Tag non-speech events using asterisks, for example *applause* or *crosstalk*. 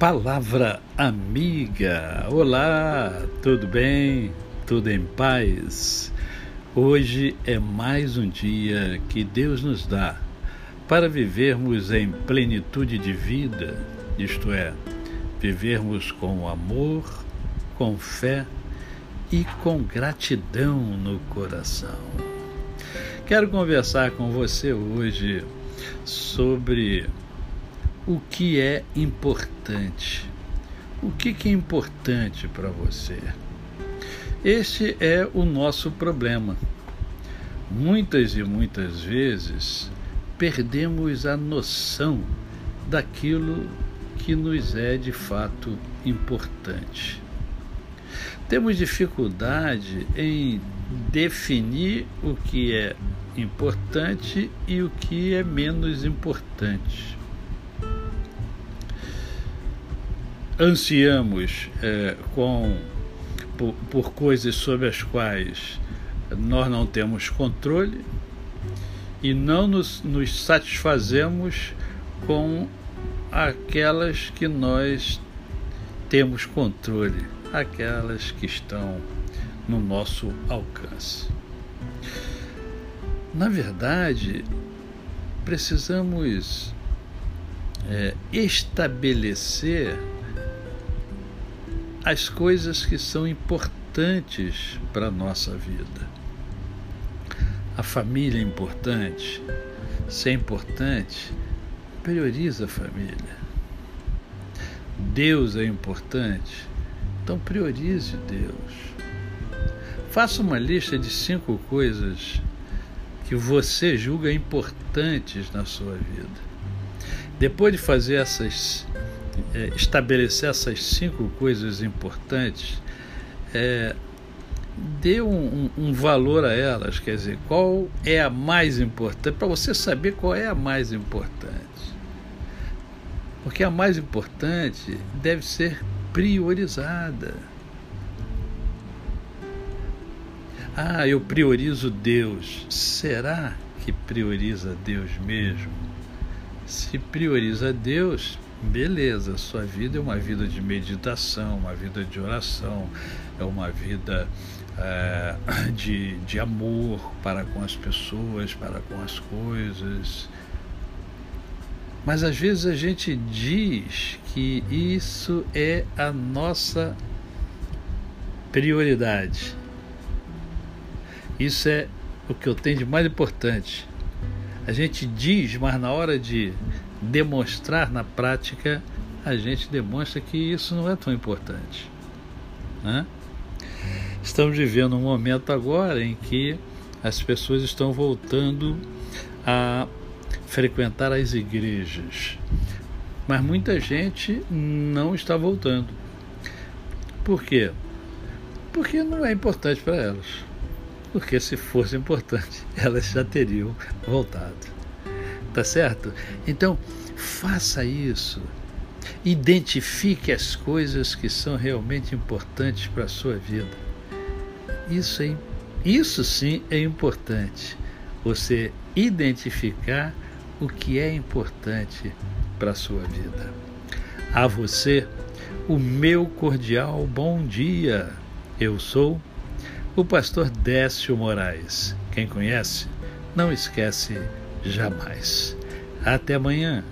Palavra amiga. Olá, tudo bem? Tudo em paz? Hoje é mais um dia que Deus nos dá para vivermos em plenitude de vida, isto é, vivermos com amor, com fé e com gratidão no coração. Quero conversar com você hoje sobre o que é importante. O que, que é importante para você? Este é o nosso problema. Muitas e muitas vezes perdemos a noção daquilo que nos é de fato importante. Temos dificuldade em definir o que é importante e o que é menos importante. Ansiamos é, com, por, por coisas sobre as quais nós não temos controle e não nos, nos satisfazemos com aquelas que nós temos controle, aquelas que estão no nosso alcance. Na verdade, precisamos é, estabelecer as coisas que são importantes para a nossa vida. A família é importante. Se é importante, prioriza a família. Deus é importante, então priorize Deus. Faça uma lista de cinco coisas que você julga importantes na sua vida. Depois de fazer essas é, estabelecer essas cinco coisas importantes, é, dê um, um, um, valor a elas, quer dizer, qual é a mais importante, para você saber qual é a mais importante. Porque a mais importante deve ser priorizada. Ah, eu priorizo Deus. Será que prioriza Deus mesmo? Se prioriza Deus, beleza, sua vida é uma vida de meditação, uma vida de oração, é uma vida é, de, de amor para com as pessoas, para com as coisas. Mas às vezes a gente diz que isso é a nossa prioridade. Isso é o que eu tenho de mais importante. A gente diz, mas na hora de demonstrar na prática, a gente demonstra que isso não é tão importante. Né? Estamos vivendo um momento agora em que as pessoas estão voltando a frequentar as igrejas, mas muita gente não está voltando. Por quê? Porque não é importante para elas. Porque se fosse importante, *laughs* elas já teriam voltado. Tá certo? Então, faça isso. Identifique as coisas que são realmente importantes para a sua vida. Isso, é, isso sim é importante. Você identificar o que é importante para a sua vida. A você, o meu cordial bom dia. Eu sou o pastor Décio Moraes. Quem conhece, não esquece jamais. Até amanhã.